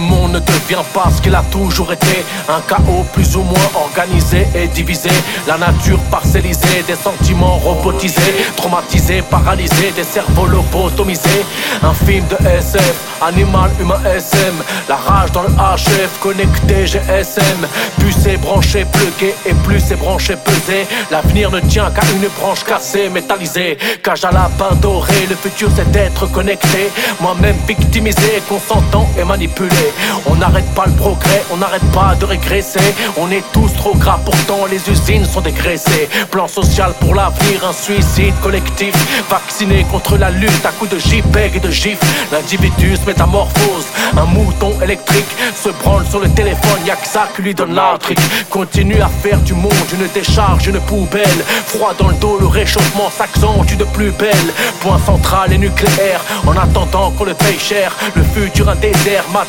monde ne devient pas ce qu'il a toujours été. Un chaos plus ou moins organisé et divisé. La nature parcellisée, des sentiments robotisés, traumatisés, paralysés, des cerveaux lobotomisés. Un film de SF, animal, humain, SM. La rage dans le HF, connecté GSM. Plus c'est branché, plugué et plus c'est branché, pesé. L'avenir ne tient qu'à une branche cassée, métallisée. Cage à lapin doré, le futur c'est d'être connecté. Moi-même victimisé, consentant et manipulé. On n'arrête pas le progrès, on n'arrête pas de régresser. On est tous trop gras, pourtant les usines sont dégraissées. Plan social pour l'avenir, un suicide collectif. Vacciné contre la lutte à coups de JPEG et de GIF. L'individu se métamorphose, un mouton électrique se branle sur le téléphone, y'a que ça qui lui donne la. Continue à faire du monde une décharge, une poubelle. Froid dans le dos, le réchauffement s'accentue de plus belle. Point central et nucléaire, en attendant qu'on le paye cher. Le futur un désert, Mad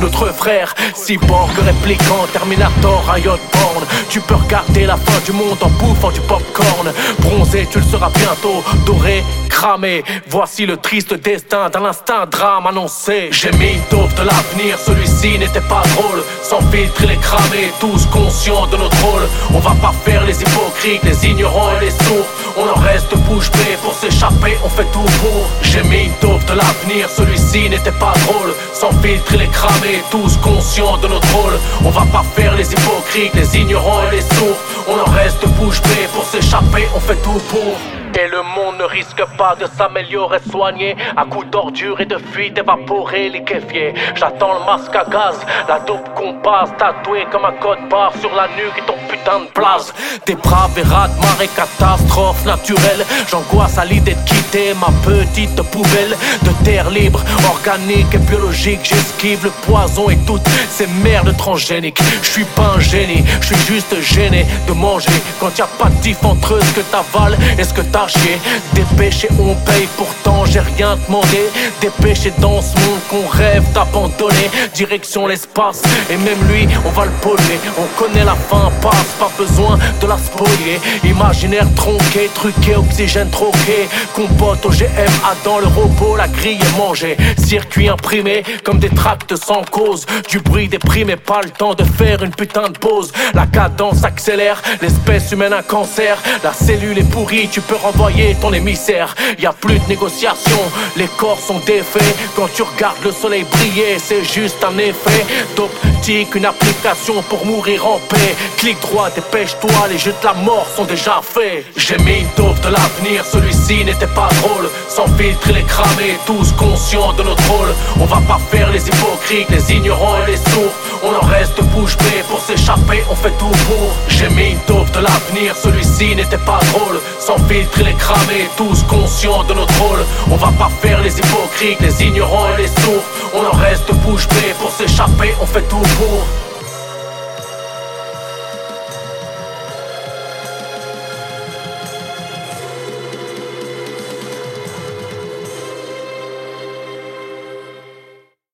Notre frère. Cyborg, répliquant, Terminator, Riot Born. Tu peux regarder la fin du monde en bouffant du popcorn. Bronzé, tu le seras bientôt, doré, cramé. Voici le triste destin d'un instinct drame annoncé. J'ai mis taupe de l'avenir, celui-ci n'était pas drôle. Sans filtre, il est cramé, tous conscients de notre rôle. On va pas faire les hypocrites, les ignorants les sourds. On en reste bouche bée pour s'échapper, on fait tout pour. J'ai mis de l'avenir, celui-ci n'était pas drôle. Sans filtre, il est cramé, tous conscients de notre rôle. On va pas faire les hypocrites, les ignorants les sourds. On en reste bouche bée pour s'échapper, on fait tout pour. Et le monde ne risque pas de s'améliorer, soigner à coups d'ordures et de fuite évaporée, liquéfiée. J'attends le masque à gaz, la dope qu'on passe, tatoué comme un code barre sur la nuque et ton putain de place. Des braves et rats, marée, catastrophe naturelle. J'angoisse à l'idée de quitter ma petite poubelle de terre libre, organique et biologique. J'esquive le poison et toutes ces merdes transgéniques. Je suis pas un génie, je suis juste gêné de manger quand y a pas de diff entre ce que t'avales? Et ce que t'as chier. Dépêché, on paye, pourtant j'ai rien demandé. Dépêché dans ce monde qu'on rêve d'abandonner. Direction l'espace, et même lui, on va le polluer. On connaît la fin, passe, pas besoin de la spolier. Imaginaire tronqué, truqué, oxygène troqué. Compote OGM, dans le robot, la grille est mangée. Circuit imprimé, comme des tracts sans cause. Du bruit déprimé, pas le temps de faire une putain de pause. La cadence accélère, l'espèce humaine un cancer. La cellule est pourrie, tu peux envoyer ton émissaire. Y a plus de négociation, les corps sont défaits. Quand tu regardes le soleil briller, c'est juste un effet d'optique, une application pour mourir en paix. Clique droit, dépêche-toi, les jeux de la mort sont déjà faits. J'ai mis une taupe de l'avenir, celui-ci n'était pas drôle. Sans filtre, il est cramé, tous conscients de notre rôle. On va pas faire les hypocrites, les ignorants et les sourds. On en reste bouche bée pour s'échapper, on fait tout pour. J'ai mis une taupe de l'avenir, celui-ci n'était pas drôle. Sans filtre, il est cramé, tous conscients de notre rôle. On va pas faire les hypocrites, les ignorants et les sourds. On en reste bouche bée pour s'échapper, on fait tout pour.